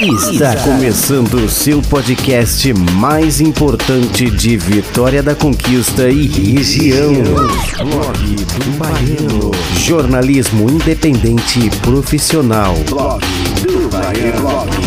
Está começando o seu podcast mais importante de Vitória da Conquista e região. Blog do Baiano. Jornalismo independente e profissional. Blog do Baiano.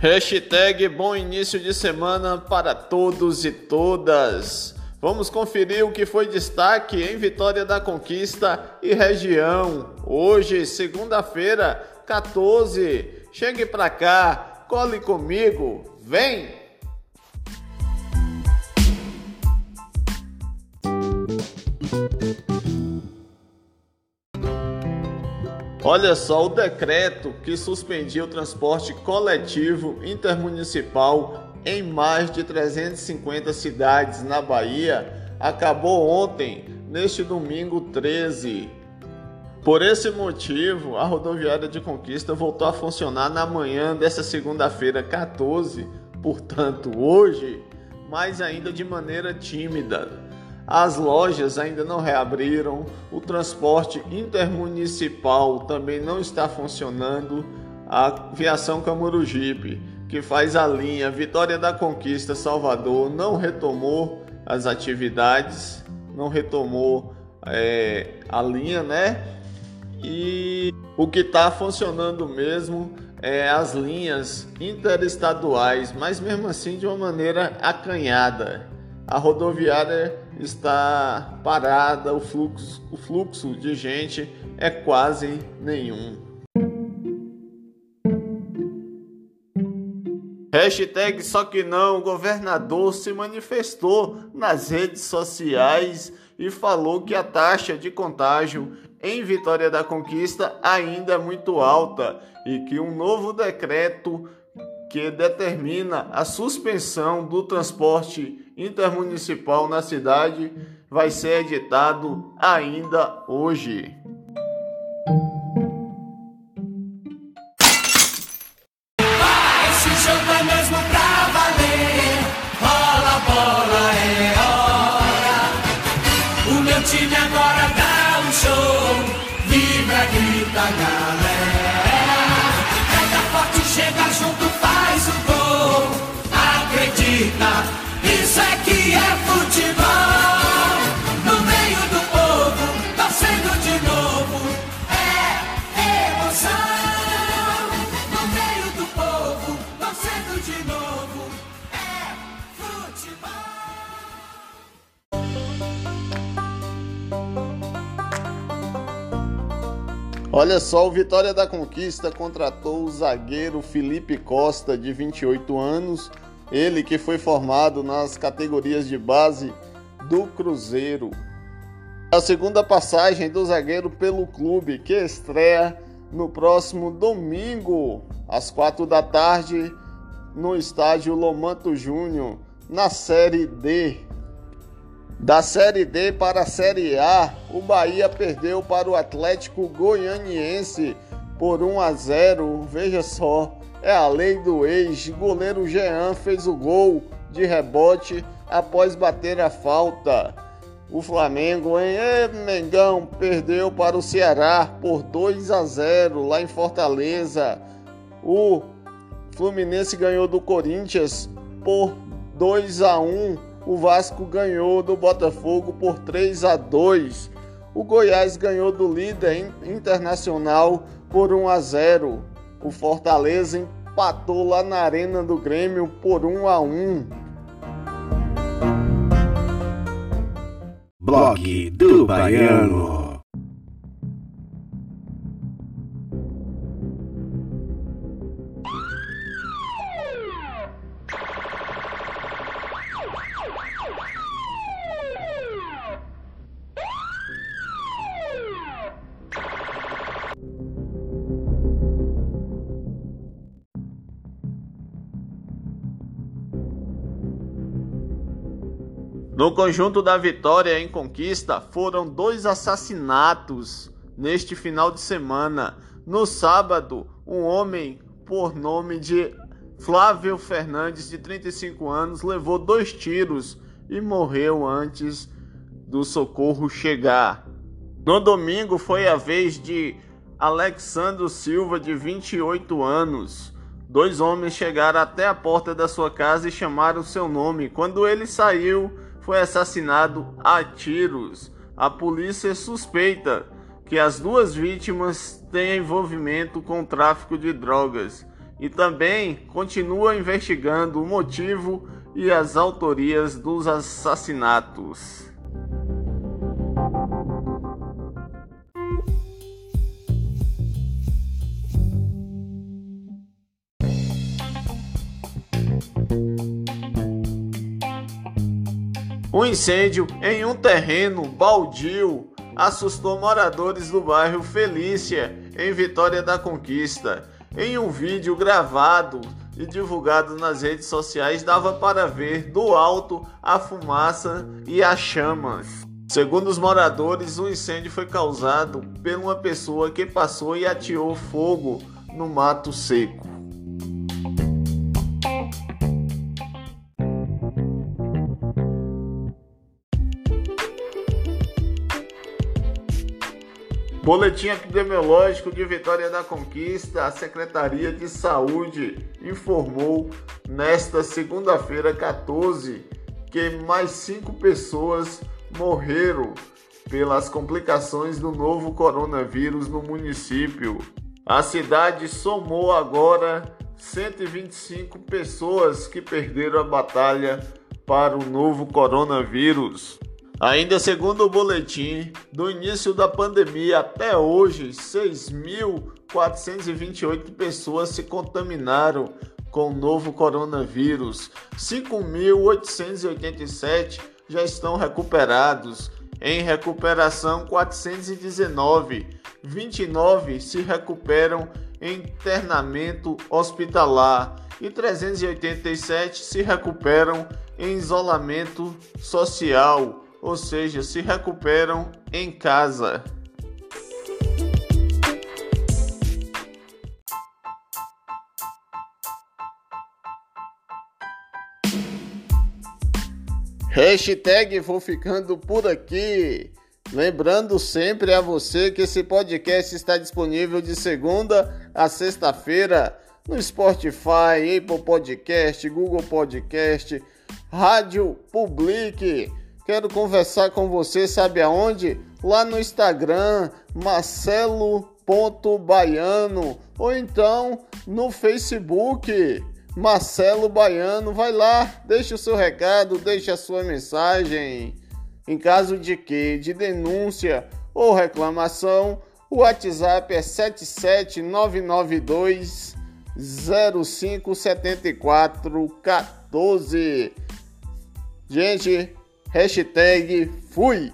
Hashtag bom início de semana para todos e todas. Vamos conferir o que foi destaque em Vitória da Conquista e região. Hoje, segunda-feira, 14. Chegue para cá, cole comigo, vem! Olha só o decreto que suspendia o transporte coletivo intermunicipal em mais de 350 cidades na Bahia acabou ontem, neste domingo 13. Por esse motivo, a rodoviária de Conquista voltou a funcionar na manhã dessa segunda-feira 14, portanto, hoje, mas ainda de maneira tímida. As lojas ainda não reabriram, o transporte intermunicipal também não está funcionando. A Viação Camurugipe, que faz a linha Vitória da Conquista Salvador, não retomou as atividades, não retomou é, a linha, né? E o que está funcionando mesmo é as linhas interestaduais, mas mesmo assim de uma maneira acanhada a rodoviária está parada, o fluxo, o fluxo de gente é quase nenhum. Hashtag só que não, o governador se manifestou nas redes sociais e falou que a taxa de contágio em Vitória da Conquista ainda é muito alta e que um novo decreto que determina a suspensão do transporte intermunicipal na cidade vai ser editado ainda hoje. Olha só, o Vitória da Conquista contratou o zagueiro Felipe Costa, de 28 anos, ele que foi formado nas categorias de base do Cruzeiro. A segunda passagem do zagueiro pelo clube, que estreia no próximo domingo, às quatro da tarde, no estádio Lomanto Júnior, na Série D. Da Série D para a Série A, o Bahia perdeu para o Atlético Goianiense por 1 a 0. Veja só, é a lei do ex. Goleiro Jean fez o gol de rebote após bater a falta. O Flamengo em Mengão perdeu para o Ceará por 2 a 0 lá em Fortaleza. O Fluminense ganhou do Corinthians por 2 a 1. O Vasco ganhou do Botafogo por 3 a 2. O Goiás ganhou do líder internacional por 1 a 0. O Fortaleza empatou lá na Arena do Grêmio por 1 a 1. Blog do Baiano. No conjunto da Vitória em Conquista foram dois assassinatos neste final de semana. No sábado, um homem por nome de Flávio Fernandes, de 35 anos, levou dois tiros e morreu antes do socorro chegar. No domingo foi a vez de Alexandro Silva, de 28 anos. Dois homens chegaram até a porta da sua casa e chamaram seu nome. Quando ele saiu, foi assassinado a tiros. A polícia suspeita que as duas vítimas têm envolvimento com tráfico de drogas e também continua investigando o motivo e as autorias dos assassinatos. Um incêndio em um terreno baldio assustou moradores do bairro Felícia, em Vitória da Conquista. Em um vídeo gravado e divulgado nas redes sociais, dava para ver do alto a fumaça e as chamas. Segundo os moradores, o incêndio foi causado por uma pessoa que passou e ateou fogo no mato seco. Boletim epidemiológico de Vitória da Conquista, a Secretaria de Saúde informou nesta segunda-feira 14 que mais cinco pessoas morreram pelas complicações do novo coronavírus no município. A cidade somou agora 125 pessoas que perderam a batalha para o novo coronavírus. Ainda segundo o boletim, do início da pandemia até hoje, 6.428 pessoas se contaminaram com o novo coronavírus. 5.887 já estão recuperados. Em recuperação, 419. 29 se recuperam em internamento hospitalar e 387 se recuperam em isolamento social ou seja, se recuperam em casa. Hashtag vou ficando por aqui. Lembrando sempre a você que esse podcast está disponível de segunda a sexta-feira no Spotify, Apple Podcast, Google Podcast, Rádio Public. Quero conversar com você, sabe aonde? Lá no Instagram, marcelo.baiano ou então no Facebook, Marcelo Baiano. Vai lá, deixa o seu recado, deixa a sua mensagem. Em caso de que? De denúncia ou reclamação, o WhatsApp é 77992 057414. Gente, Hashtag fui.